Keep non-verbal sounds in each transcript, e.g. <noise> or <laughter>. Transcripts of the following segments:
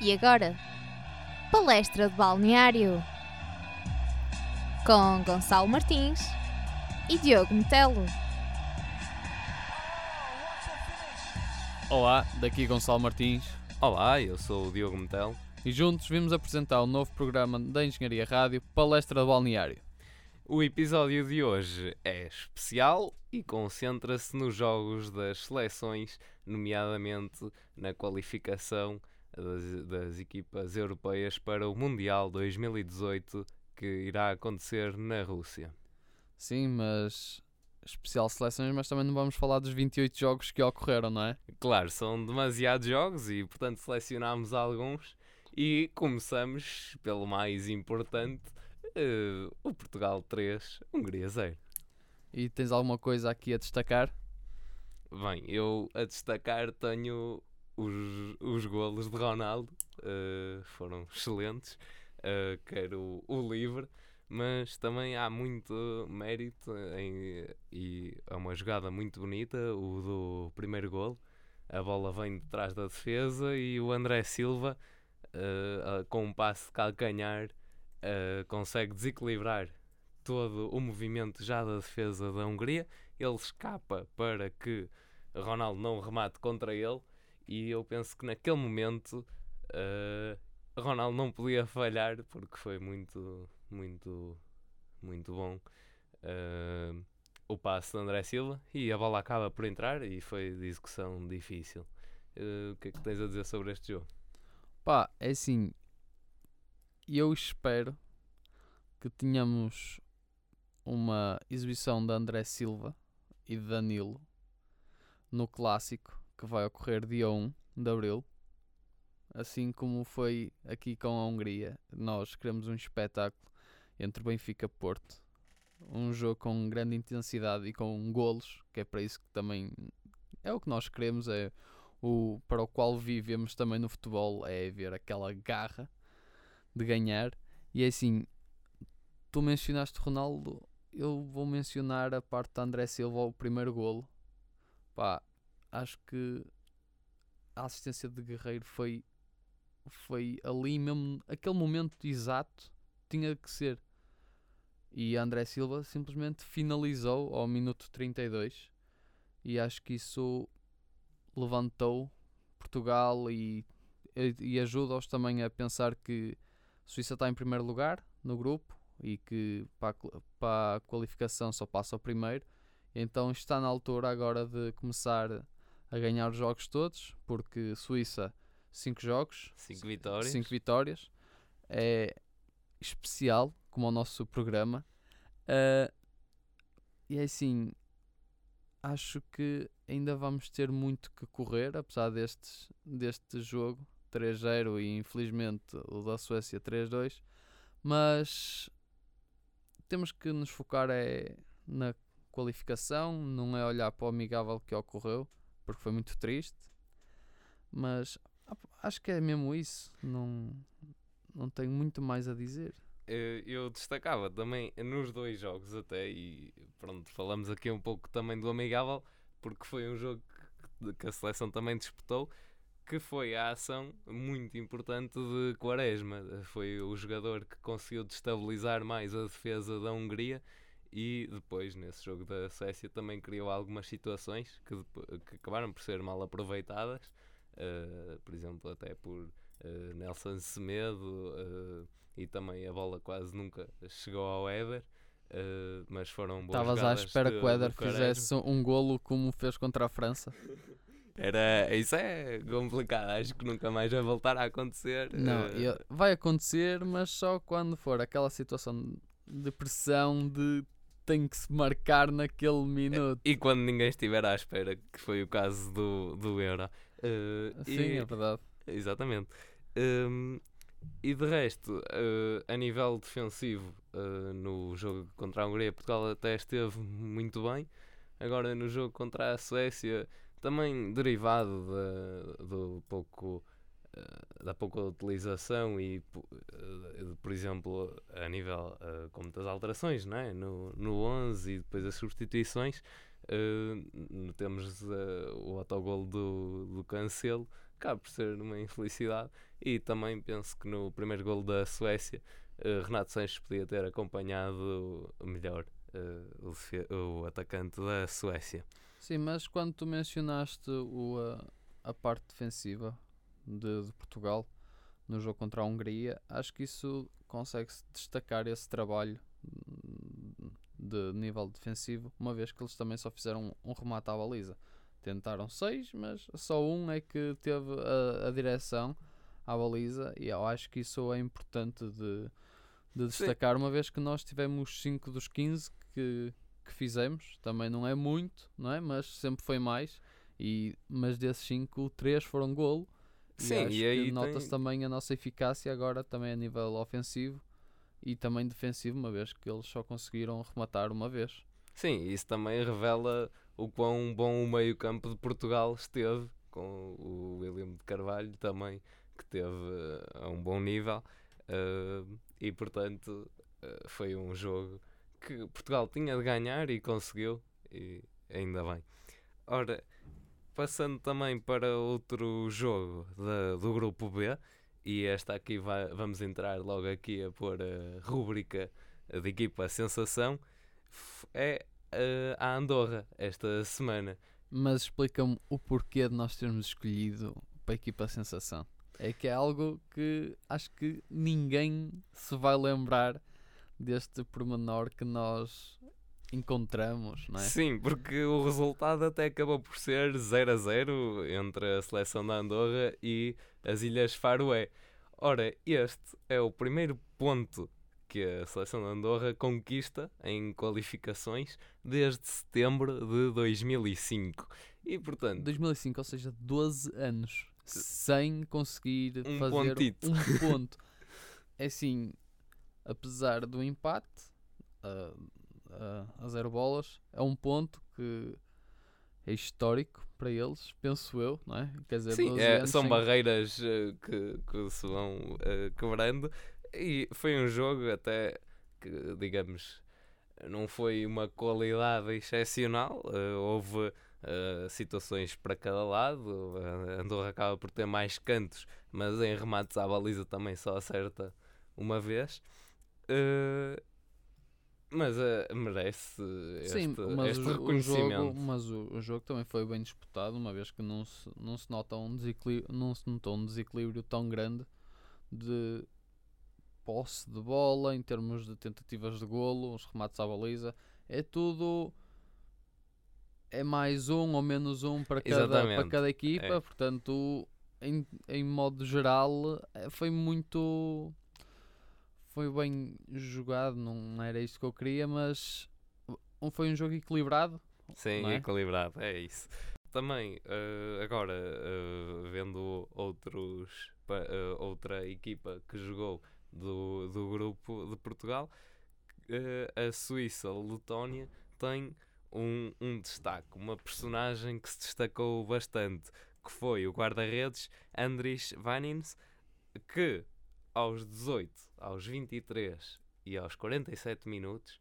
E agora, palestra de balneário com Gonçalo Martins e Diogo Metelo. Olá, daqui Gonçalo Martins Olá, eu sou o Diogo Metel. e juntos vimos apresentar o novo programa da Engenharia Rádio Palestra de Balneário. O episódio de hoje é especial e concentra-se nos jogos das seleções, nomeadamente na qualificação das, das equipas europeias para o Mundial 2018 que irá acontecer na Rússia. Sim, mas especial seleções, mas também não vamos falar dos 28 jogos que ocorreram, não é? Claro, são demasiados jogos e, portanto, selecionámos alguns e começamos pelo mais importante, eh, o Portugal 3, Hungria 0. E tens alguma coisa aqui a destacar? Bem, eu a destacar tenho os, os golos de Ronaldo, eh, foram excelentes, quero o, livre, mas também há muito mérito em, e é uma jogada muito bonita, o do primeiro golo. A bola vem de trás da defesa e o André Silva, a- com um passe de calcanhar, consegue desequilibrar todo o movimento já da defesa da Hungria. Ele escapa para que Ronaldo não remate contra ele e eu penso que naquele momento eh, Ronaldo não podia falhar porque foi muito, muito, muito bom eh, o passe de André Silva e a bola acaba por entrar e foi de execução difícil. Eh, o que é que tens a dizer sobre este jogo? Pá, é assim, eu espero que tenhamos uma exibição de André Silva e de Danilo no clássico que vai ocorrer dia 1 de Abril. Assim como foi aqui com a Hungria, nós queremos um espetáculo entre Benfica e Porto. Um jogo com grande intensidade e com golos, que é para isso que também é o que nós queremos, é o para o qual vivemos também no futebol é ver aquela garra de ganhar. E é assim, tu mencionaste Ronaldo, eu vou mencionar a parte de André Silva, o primeiro golo. Pá, acho que a assistência de Guerreiro foi foi ali mesmo, aquele momento exato tinha que ser. E André Silva simplesmente finalizou ao minuto 32 e acho que isso levantou Portugal e, e- ajuda-os também a pensar que a Suíça está em primeiro lugar no grupo e que para para a qualificação só passa o primeiro. Então está na altura agora de começar a ganhar os jogos todos, porque Suíça 5 jogos, 5 vitórias. 5 vitórias. É especial, como o nosso programa. Ah, e é assim, acho que ainda vamos ter muito que correr, apesar destes, deste jogo 3-0 e infelizmente o da Suécia 3-2. Mas temos que nos focar é na qualificação, não é olhar para o amigável que ocorreu, porque foi muito triste. Mas ah, acho que é mesmo isso. Não, não tenho muito mais a dizer. Eh, eu destacava também nos dois jogos até e pronto, falamos aqui um pouco também do amigável porque foi um jogo que, a seleção também disputou que foi a ação muito importante de Quaresma foi o jogador que conseguiu destabilizar mais a defesa da Hungria e depois nesse jogo da Suécia também criou algumas situações que, que acabaram por ser mal aproveitadas eh, por exemplo até por eh, Nelson Semedo eh, e também a bola quase nunca chegou ao Éder, mas foram boas Estavas à espera de- que o Éder fizesse um golo como fez contra a França. <laughs> Era, isso é complicado, acho que nunca mais vai voltar a acontecer. Não, vai acontecer, mas só quando for aquela situação de pressão de tem que se marcar naquele minuto. E quando ninguém estiver à espera, que foi o caso do, do Euro. Eh, Sim, e- é verdade. Exatamente. Hum, e de resto, eh, a nível defensivo, eh, no jogo contra a Hungria, Portugal até esteve muito bem. Agora, no jogo contra a Suécia, também derivado da, do pouco, da pouca utilização e, eh, por exemplo, a nível eh, como das alterações não é? no, no 11 e depois as substituições, eh, n- temos eh, o autogol do, do Cancelo acaba por ser uma infelicidade. E também penso que no primeiro gol da Suécia, eh, Renato Sanches podia ter acompanhado melhor eh, o, o atacante da Suécia. Sim, mas quando tu mencionaste o, a, a parte defensiva de, de Portugal no jogo contra a Hungria, acho que isso consegue-se destacar esse trabalho hum, de nível defensivo, uma vez que eles também só fizeram um, um remate à baliza. Tentaram seis, mas só um é que teve a, a direção à baliza e eu acho que isso é importante de, de destacar, uma vez que nós tivemos 5 dos 15 que, que fizemos, também não é muito, não é? Mas sempre foi mais. E, mas desses 5, 3 foram golo. Sim, e, e aí nota-se tem- também a nossa eficácia agora também a nível ofensivo e também defensivo, uma vez que eles só conseguiram rematar uma vez. Sim, isso também revela o quão bom o meio-campo de Portugal esteve, com o William de Carvalho também, que teve eh, a um bom nível. eh, e portanto, eh, foi um jogo que Portugal tinha de ganhar e conseguiu, e ainda bem. Ora, passando também para outro jogo da- do grupo B, e esta aqui vai- vamos entrar logo aqui a pôr a rúbrica de equipa sensação, é eh, a Andorra esta semana. Mas explica-me o porquê de nós termos escolhido para a equipa sensação. É que é algo que acho que ninguém se vai lembrar deste pormenor que nós encontramos, não é? Sim, porque o resultado até acabou por ser 0 a 0 entre a seleção da Andorra e as Ilhas Faroé. Ora, este é o primeiro ponto que a seleção da Andorra conquista em qualificações desde setembro de 2005. E portanto, 2005, ou seja, 12 anos sem conseguir Um fazer pontito. um ponto. É assim, apesar do empate a, a, a zero bolas, é um ponto que é histórico para eles, penso eu, não é? Quer dizer, Sim, 12 é, são sem- barreiras eh, que, que se vão eh, quebrando e foi um jogo até que, digamos, não foi uma qualidade excepcional. eh, houve situações para cada lado. A Andorra acaba por ter mais cantos, mas em remates à baliza também só acerta uma vez. Mas eh, merece este, Sim, mas este o, jo- o reconhecimento. jogo, mas o, o jogo também foi bem disputado, uma vez que não se, não se nota um desequilíbrio, não se notou um desequilíbrio tão grande de posse de bola em termos de tentativas de golo, os remates à baliza, é tudo é mais um ou menos um para cada, para cada equipa, é. portanto em, em modo geral eh, foi muito foi bem jogado, não era isto que eu queria, mas foi um jogo equilibrado. Sim, é? equilibrado, é isso. Também, eh, agora, eh, vendo outros, eh, outra equipa que jogou do, do grupo de Portugal, eh, a Suíça-Letónia tem um, um destaque, uma personagem que se destacou bastante, que foi o guarda-redes Andris Vanins, que aos 18, aos 23 e aos 47 minutos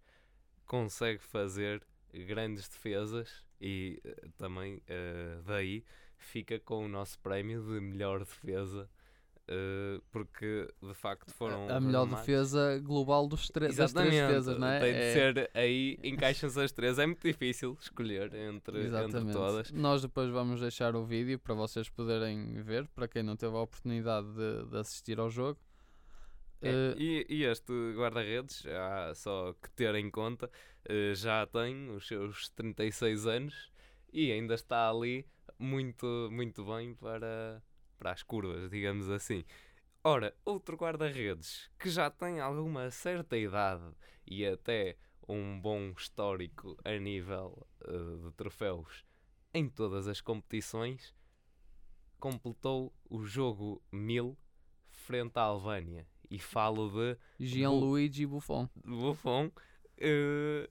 consegue fazer grandes defesas e eh, também eh, daí fica com o nosso prémio de melhor defesa eh, porque de facto foram a melhor defesa global dos tre- das três defesas, não é? tem de É- ser aí encaixam-se as três. É muito difícil escolher entre, entre todas. Nós depois vamos deixar o vídeo para vocês poderem ver, para quem não teve a oportunidade de, de assistir ao jogo. É, Eh, e, e este guarda-redes, há só que ter em conta, eh, já tem os seus 36 anos e ainda está ali muito, muito bem para, para as curvas, digamos assim. Ora, outro guarda-redes que já tem alguma certa idade e até um bom histórico a nível eh, de troféus em todas as competições, completou o jogo 1000 frente à Albânia. E falo de Gianluigi Buffon. Buffon. eh,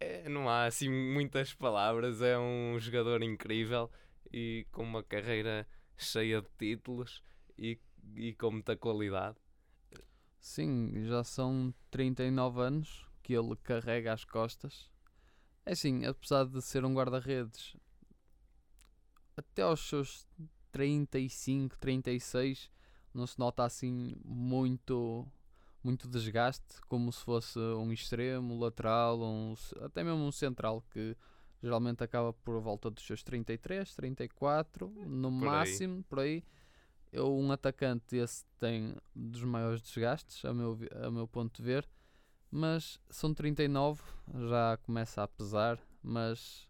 é, não há assim muitas palavras. É um jogador incrível e com uma carreira cheia de títulos e, e com muita qualidade. Sim, já são 39 anos que ele carrega às costas. É assim, apesar de ser um guarda-redes, até aos seus 35, 36, não se nota assim muito muito desgaste, como se fosse um extremo, lateral, um, até mesmo um central que geralmente acaba por volta dos seus 33, 34, no Por aí. máximo, por aí. Eu, um atacante esse tem dos maiores desgastes, a meu, a meu ponto de ver, mas são 39, já começa a pesar, mas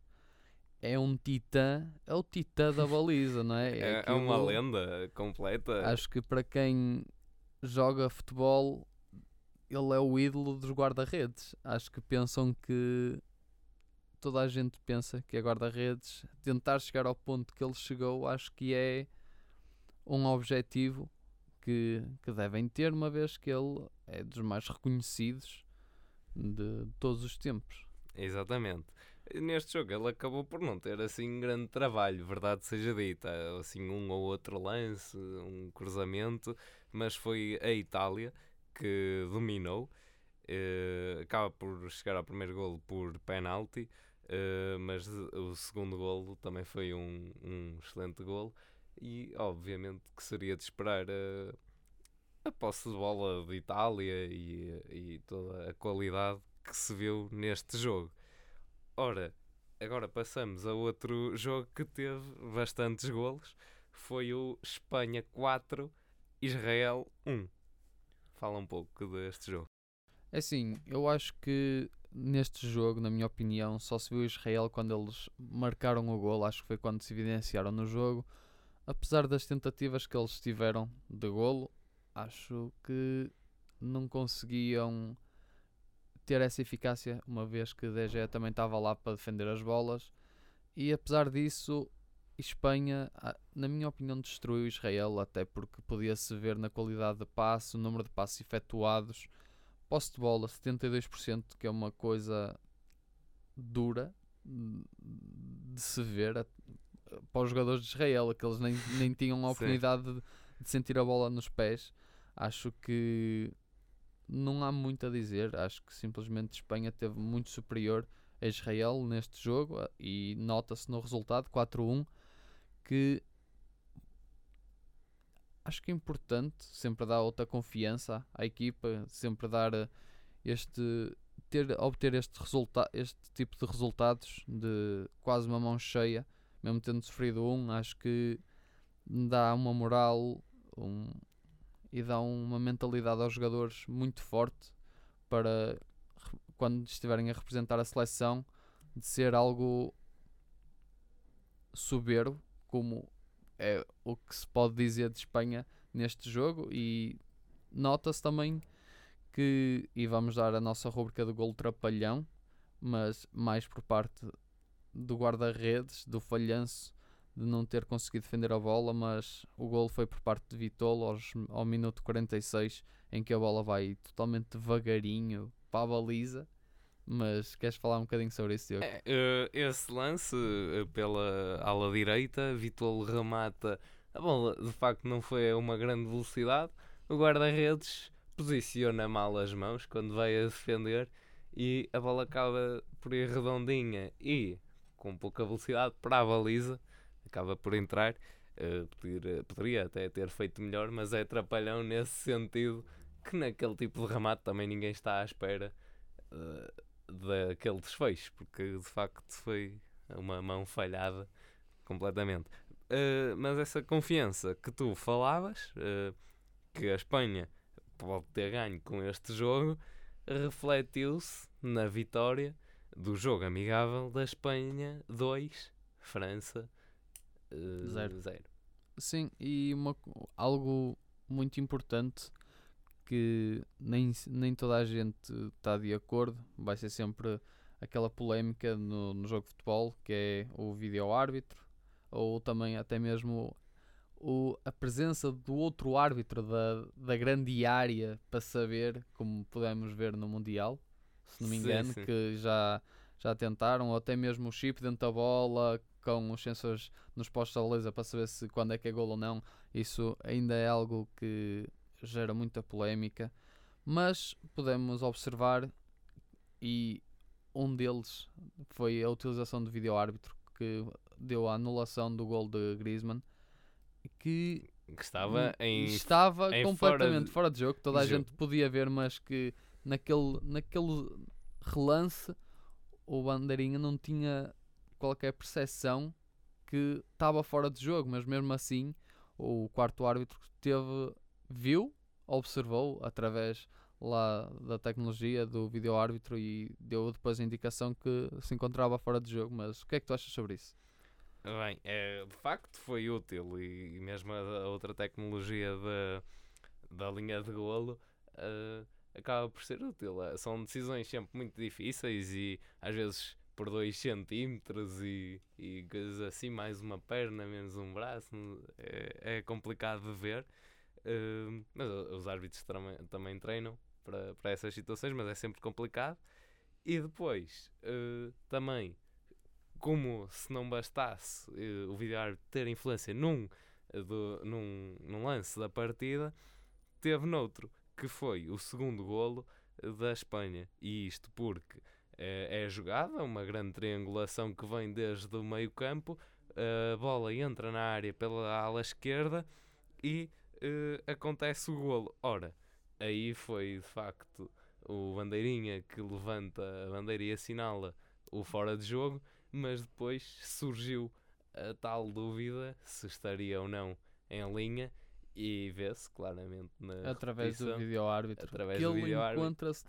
é um titã, é o titã da baliza, não é? <laughs> É, é uma aquilo- lenda completa. Acho que para quem joga futebol, ele é o ídolo dos guarda-redes. Acho que pensam que toda a gente pensa que é guarda-redes. Tentar chegar ao ponto que ele chegou, acho que é um objetivo que, que devem ter, uma vez que ele é dos mais reconhecidos de todos os tempos. Exatamente. Neste jogo ele acabou por não ter assim grande trabalho, verdade seja dita. Assim, um ou outro lance, um cruzamento, mas foi a Itália que dominou. Eh, acaba por chegar ao primeiro golo por penalti, eh, mas o segundo golo também foi um, um excelente golo. E obviamente que seria de esperar eh, a posse de bola de Itália e, e toda a qualidade que se viu neste jogo. Ora, agora passamos a outro jogo que teve bastantes golos. Foi o Espanha 4, Israel 1. Fala um pouco deste jogo. É assim, eu acho que neste jogo, na minha opinião, só se viu Israel quando eles marcaram o gol. Acho que foi quando se evidenciaram no jogo. Apesar das tentativas que eles tiveram de golo, acho que não conseguiam ter essa eficácia, uma vez que De Gea também estava lá para defender as bolas. E apesar disso, Espanha, ah, na minha opinião, destruiu Israel, até porque podia-se ver na qualidade de passe, o número de passes efetuados, posse de bola 72%, que é uma coisa dura de se ver a- para os jogadores de Israel, que eles nem, nem tinham a oportunidade de, de sentir a bola nos pés. Acho que não há muito a dizer. Acho que simplesmente Espanha teve muito superior a Israel neste jogo ah, e nota-se no resultado 4-1 que acho que é importante sempre dar outra confiança à equipa, sempre dar eh, este ter, obter este, resulta este tipo de resultados de quase uma mão cheia, mesmo tendo sofrido um, acho que dá uma moral um, e dá uma mentalidade aos jogadores muito forte para quando estiverem a representar a seleção de ser algo soberbo, como é o que se pode dizer de Espanha neste jogo. E nota-se também que, e vamos dar a nossa rúbrica do gol trapalhão, mas mais por parte do guarda-redes, do falhanço de não ter conseguido defender a bola, mas o gol foi por parte de Vitolo aos, ao minuto 46, em que a bola vai totalmente devagarinho para a baliza. Mas queres falar um bocadinho sobre isso, Diogo? É, eh, esse lance eh, pela ala direita, Vitolo remata. A bola de facto não foi a uma grande velocidade. O guarda-redes posiciona mal as mãos quando vai a defender e a bola acaba por ir redondinha e com pouca velocidade para a baliza. Acaba por entrar. Eh, poder- poderia até ter feito melhor, mas é atrapalhão nesse sentido que naquele tipo de remate também ninguém está à espera. eh, daquele desfecho, porque de facto foi uma mão falhada completamente. Uh, mas essa confiança que tu falavas, uh, que a Espanha pode ter ganho com este jogo, refletiu-se na vitória do jogo amigável da Espanha 2, França uh, Zero. 0. Sim, e uma, algo muito importante que nem, nem toda a gente está de acordo, vai ser sempre aquela polémica no, no jogo de futebol, que é o vídeo-árbitro, ou também até mesmo o, a presença do outro árbitro da, da grande área para saber, como pudemos ver no Mundial, se não me Sim, engano, sim. que já, já tentaram, ou até mesmo o chip dentro da bola, com os sensores nos postos da baliza para saber se quando é que é gol ou não. Isso ainda é algo que gera muita polémica, mas podemos observar e um deles foi a utilização do vídeo árbitro que deu a anulação do gol de Griezmann que Que estava em. estava em fora completamente de- fora de jogo, toda a de gente jogo. podia ver, mas que naquele, naquele relance o Bandeirinha não tinha qualquer percepção que estava fora de jogo, mas mesmo assim o quarto árbitro teve, viu, observou através lá da tecnologia do vídeo árbitro e deu depois a indicação que se encontrava fora de jogo. Mas o que é que tu achas sobre isso? Bem, é, de facto foi útil e, e mesmo a, outra tecnologia da, da linha de golo eh, acaba por ser útil. Eh, São decisões sempre muito difíceis e às vezes por 2 centímetros e, e coisas assim, mais uma perna, menos um braço, é, é complicado de ver. Eh, mas os árbitros também, também treinam para, para essas situações, mas é sempre complicado. E depois, eh, também, como se não bastasse eh, o vídeo ter influência num, do- num, num lance da partida, teve noutro, que foi o segundo golo da Espanha. E isto porque é a jogada, uma grande triangulação que vem desde o meio campo, a bola entra na área pela ala esquerda e eh, acontece o golo. Ora, aí foi de facto o Bandeirinha que levanta a bandeira e assinala o fora de jogo, mas depois surgiu a tal dúvida se estaria ou não em linha e vê-se claramente na através do repetição. vídeo árbitro. Através que do ele encontra-se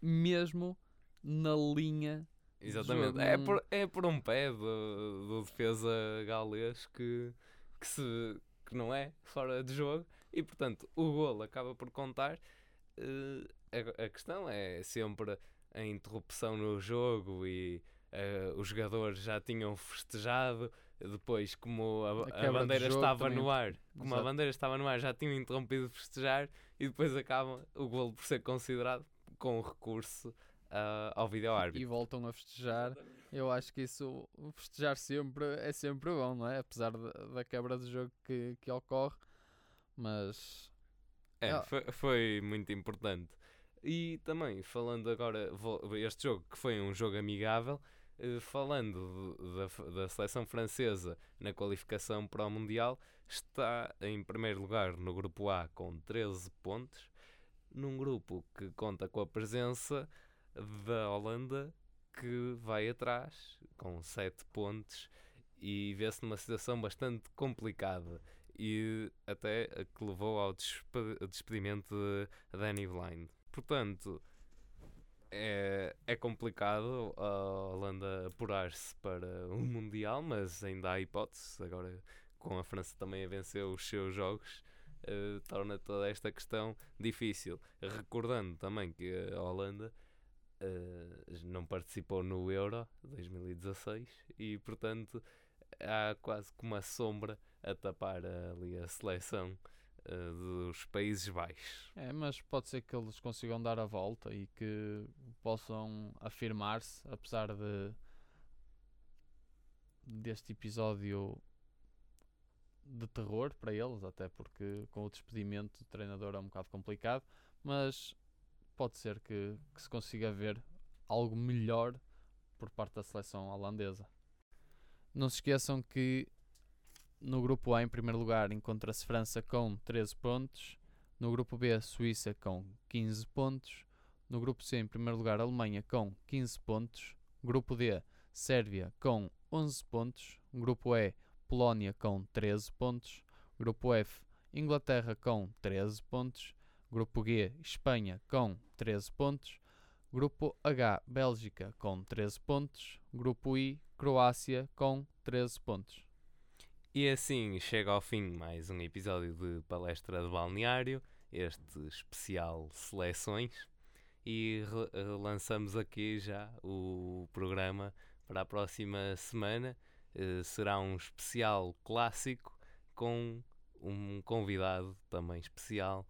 mesmo na linha Exatamente. jogo É por, é por um pé do, do defesa galês que, que, se, que não é fora de jogo e, portanto, o golo acaba por contar. Eh, a, a questão é sempre a interrupção no jogo e eh, os jogadores já tinham festejado. Depois, como a, A a bandeira estava também. no ar, como a Exato. bandeira estava no ar, já tinham interrompido festejar e depois acaba o golo por ser considerado com recurso ah, ao vídeo <laughs> árbitro. e voltam a festejar. Eu acho que isso, festejar sempre é sempre bom, não é? Apesar da, da quebra de jogo que, que ocorre, mas É, foi, foi muito importante. E também, falando agora, este jogo que foi um jogo amigável, eh, falando da, da seleção francesa na qualificação para o Mundial, está em primeiro lugar no grupo A com 13 pontos, num grupo que conta com a presença da Holanda, que vai atrás com 7 pontos e vê-se numa situação bastante complicada e até que levou ao despe- despedimento de Danny Blind. Portanto, é, é complicado a Holanda apurar-se para o Mundial, mas ainda há hipótese. Agora, com a França também a vencer os seus jogos, eh, torna toda esta questão difícil. Recordando também que a Holanda eh, não participou no Euro 2016 e, portanto, há quase que uma sombra a tapar ali a seleção eh, dos Países Baixos. é, mas pode ser que eles consigam dar a volta e que possam afirmar-se, apesar de deste episódio de terror para eles, até porque com o despedimento do treinador é um bocado complicado, mas pode ser que, que se consiga ver algo melhor por parte da seleção holandesa. Não se esqueçam que no grupo A, em primeiro lugar, encontra-se França com 13 pontos, no grupo B, Suíça com 15 pontos, no grupo C, em primeiro lugar, Alemanha com 15 pontos, grupo D, Sérvia com 11 pontos, grupo E, Polónia com 13 pontos, grupo F, Inglaterra com 13 pontos, grupo G, Espanha com 13 pontos, grupo H, Bélgica com 13 pontos, grupo I, Croácia com 13 pontos. E assim chega ao fim mais um episódio de Palestra de Balneário, este especial Seleções, e lançamos aqui já o programa para a próxima semana. Eh, será um especial clássico com um convidado também especial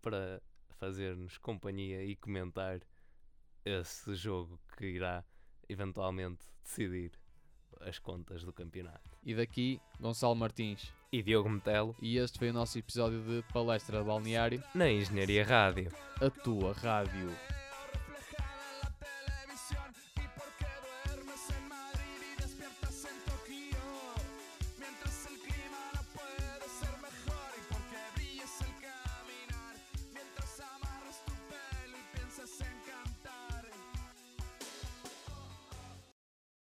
para fazer-nos companhia e comentar esse jogo que irá eventualmente decidir as contas do campeonato. E daqui, Gonçalo Martins. E Diogo Metelo E este foi o nosso episódio de Palestra Balneário, na Engenharia Rádio. a tua rádio.